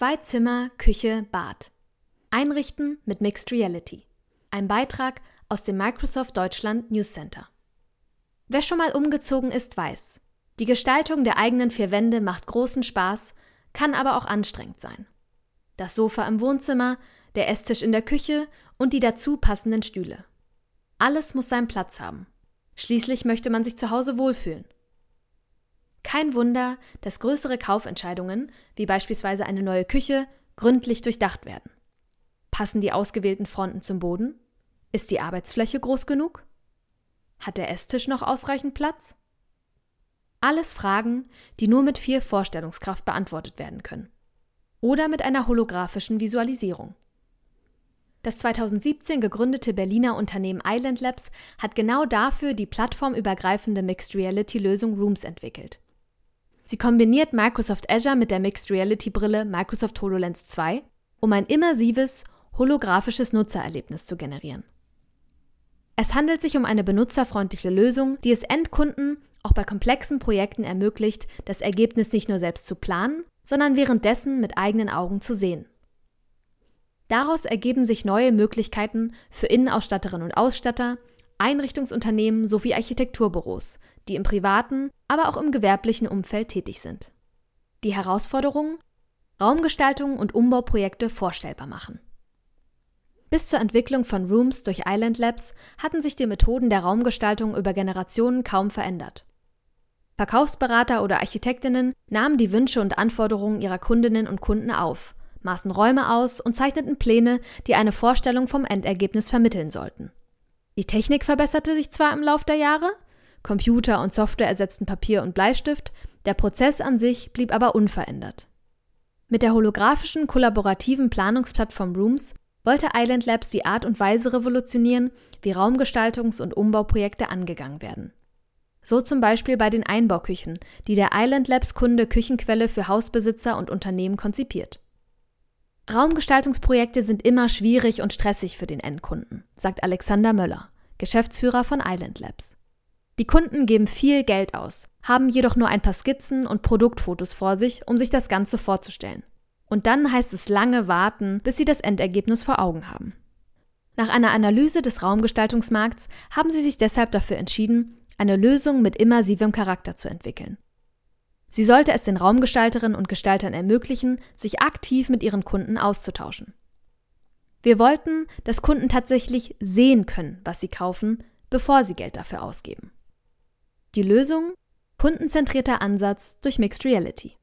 Zwei Zimmer, Küche, Bad. Einrichten mit Mixed Reality. Ein Beitrag aus dem Microsoft Deutschland News Center. Wer schon mal umgezogen ist, weiß, die Gestaltung der eigenen vier Wände macht großen Spaß, kann aber auch anstrengend sein. Das Sofa im Wohnzimmer, der Esstisch in der Küche und die dazu passenden Stühle. Alles muss seinen Platz haben. Schließlich möchte man sich zu Hause wohlfühlen. Kein Wunder, dass größere Kaufentscheidungen, wie beispielsweise eine neue Küche, gründlich durchdacht werden. Passen die ausgewählten Fronten zum Boden? Ist die Arbeitsfläche groß genug? Hat der Esstisch noch ausreichend Platz? Alles Fragen, die nur mit viel Vorstellungskraft beantwortet werden können. Oder mit einer holographischen Visualisierung. Das 2017 gegründete Berliner Unternehmen Island Labs hat genau dafür die plattformübergreifende Mixed Reality Lösung Rooms entwickelt. Sie kombiniert Microsoft Azure mit der Mixed Reality Brille Microsoft HoloLens 2, um ein immersives, holographisches Nutzererlebnis zu generieren. Es handelt sich um eine benutzerfreundliche Lösung, die es Endkunden auch bei komplexen Projekten ermöglicht, das Ergebnis nicht nur selbst zu planen, sondern währenddessen mit eigenen Augen zu sehen. Daraus ergeben sich neue Möglichkeiten für Innenausstatterinnen und Ausstatter, Einrichtungsunternehmen sowie Architekturbüros, die im privaten, aber auch im gewerblichen Umfeld tätig sind. Die Herausforderungen? Raumgestaltung und Umbauprojekte vorstellbar machen. Bis zur Entwicklung von Rooms durch Island Labs hatten sich die Methoden der Raumgestaltung über Generationen kaum verändert. Verkaufsberater oder Architektinnen nahmen die Wünsche und Anforderungen ihrer Kundinnen und Kunden auf, maßen Räume aus und zeichneten Pläne, die eine Vorstellung vom Endergebnis vermitteln sollten. Die Technik verbesserte sich zwar im Lauf der Jahre, Computer und Software ersetzten Papier und Bleistift, der Prozess an sich blieb aber unverändert. Mit der holographischen kollaborativen Planungsplattform Rooms wollte Island Labs die Art und Weise revolutionieren, wie Raumgestaltungs- und Umbauprojekte angegangen werden. So zum Beispiel bei den Einbauküchen, die der Island Labs Kunde Küchenquelle für Hausbesitzer und Unternehmen konzipiert. Raumgestaltungsprojekte sind immer schwierig und stressig für den Endkunden, sagt Alexander Möller, Geschäftsführer von Island Labs. Die Kunden geben viel Geld aus, haben jedoch nur ein paar Skizzen und Produktfotos vor sich, um sich das Ganze vorzustellen. Und dann heißt es lange warten, bis sie das Endergebnis vor Augen haben. Nach einer Analyse des Raumgestaltungsmarkts haben sie sich deshalb dafür entschieden, eine Lösung mit immersivem Charakter zu entwickeln. Sie sollte es den Raumgestalterinnen und Gestaltern ermöglichen, sich aktiv mit ihren Kunden auszutauschen. Wir wollten, dass Kunden tatsächlich sehen können, was sie kaufen, bevor sie Geld dafür ausgeben. Die Lösung? Kundenzentrierter Ansatz durch Mixed Reality.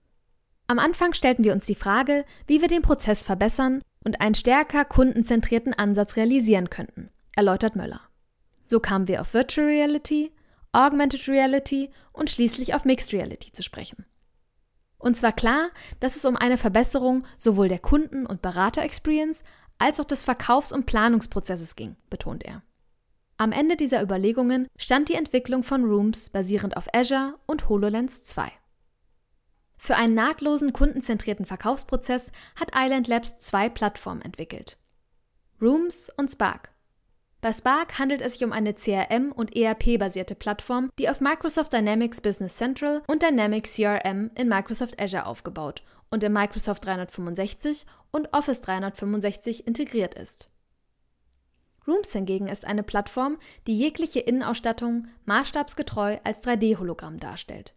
Am Anfang stellten wir uns die Frage, wie wir den Prozess verbessern und einen stärker kundenzentrierten Ansatz realisieren könnten, erläutert Möller. So kamen wir auf Virtual Reality, Augmented Reality und schließlich auf Mixed Reality zu sprechen. Uns war klar, dass es um eine Verbesserung sowohl der Kunden- und Berater-Experience als auch des Verkaufs- und Planungsprozesses ging, betont er. Am Ende dieser Überlegungen stand die Entwicklung von Rooms basierend auf Azure und HoloLens 2. Für einen nahtlosen kundenzentrierten Verkaufsprozess hat Island Labs zwei Plattformen entwickelt. Rooms und Spark. Bei Spark handelt es sich um eine CRM- und ERP-basierte Plattform, die auf Microsoft Dynamics Business Central und Dynamics CRM in Microsoft Azure aufgebaut und in Microsoft 365 und Office 365 integriert ist. Rooms hingegen ist eine Plattform, die jegliche Innenausstattung maßstabsgetreu als 3D-Hologramm darstellt.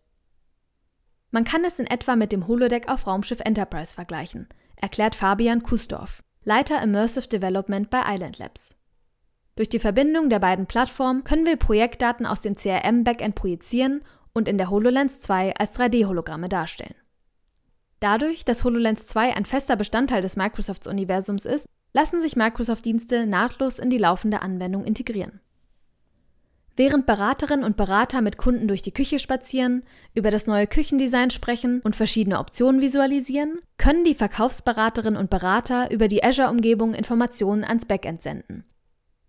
Man kann es in etwa mit dem Holodeck auf Raumschiff Enterprise vergleichen, erklärt Fabian Kusdorf, Leiter Immersive Development bei Island Labs. Durch die Verbindung der beiden Plattformen können wir Projektdaten aus dem CRM-Backend projizieren und in der HoloLens 2 als 3D-Hologramme darstellen. Dadurch, dass HoloLens 2 ein fester Bestandteil des Microsofts-Universums ist, lassen sich Microsoft-Dienste nahtlos in die laufende Anwendung integrieren. Während Beraterinnen und Berater mit Kunden durch die Küche spazieren, über das neue Küchendesign sprechen und verschiedene Optionen visualisieren, können die Verkaufsberaterinnen und Berater über die Azure-Umgebung Informationen ans Backend senden,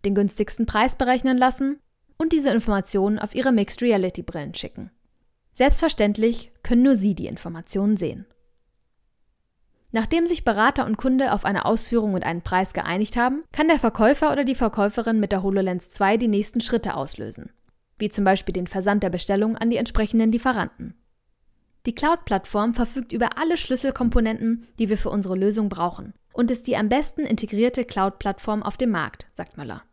den günstigsten Preis berechnen lassen und diese Informationen auf ihre Mixed Reality Brillen schicken. Selbstverständlich können nur sie die Informationen sehen. Nachdem sich Berater und Kunde auf eine Ausführung und einen Preis geeinigt haben, kann der Verkäufer oder die Verkäuferin mit der HoloLens 2 die nächsten Schritte auslösen, wie zum Beispiel den Versand der Bestellung an die entsprechenden Lieferanten. Die Cloud-Plattform verfügt über alle Schlüsselkomponenten, die wir für unsere Lösung brauchen und ist die am besten integrierte Cloud-Plattform auf dem Markt, sagt Möller.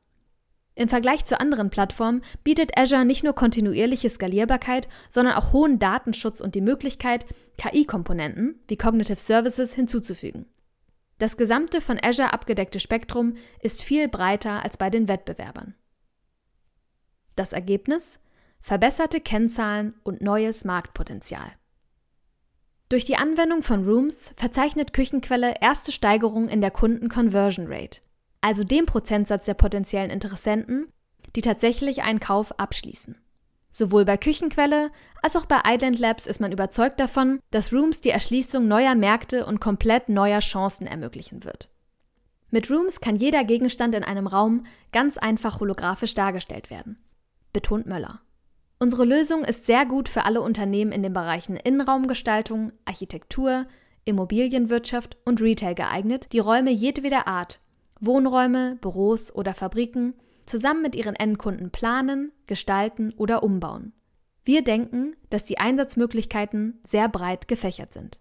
Im Vergleich zu anderen Plattformen bietet Azure nicht nur kontinuierliche Skalierbarkeit, sondern auch hohen Datenschutz und die Möglichkeit, KI-Komponenten wie Cognitive Services hinzuzufügen. Das gesamte von Azure abgedeckte Spektrum ist viel breiter als bei den Wettbewerbern. Das Ergebnis? Verbesserte Kennzahlen und neues Marktpotenzial. Durch die Anwendung von Rooms verzeichnet Küchenquelle erste Steigerungen in der Kunden-Conversion Rate, also dem Prozentsatz der potenziellen Interessenten, die tatsächlich einen Kauf abschließen. Sowohl bei Küchenquelle als auch bei Island Labs ist man überzeugt davon, dass Rooms die Erschließung neuer Märkte und komplett neuer Chancen ermöglichen wird. Mit Rooms kann jeder Gegenstand in einem Raum ganz einfach holographisch dargestellt werden, betont Möller. Unsere Lösung ist sehr gut für alle Unternehmen in den Bereichen Innenraumgestaltung, Architektur, Immobilienwirtschaft und Retail geeignet, die Räume jedweder Art, Wohnräume, Büros oder Fabriken, zusammen mit ihren Endkunden planen, gestalten oder umbauen. Wir denken, dass die Einsatzmöglichkeiten sehr breit gefächert sind.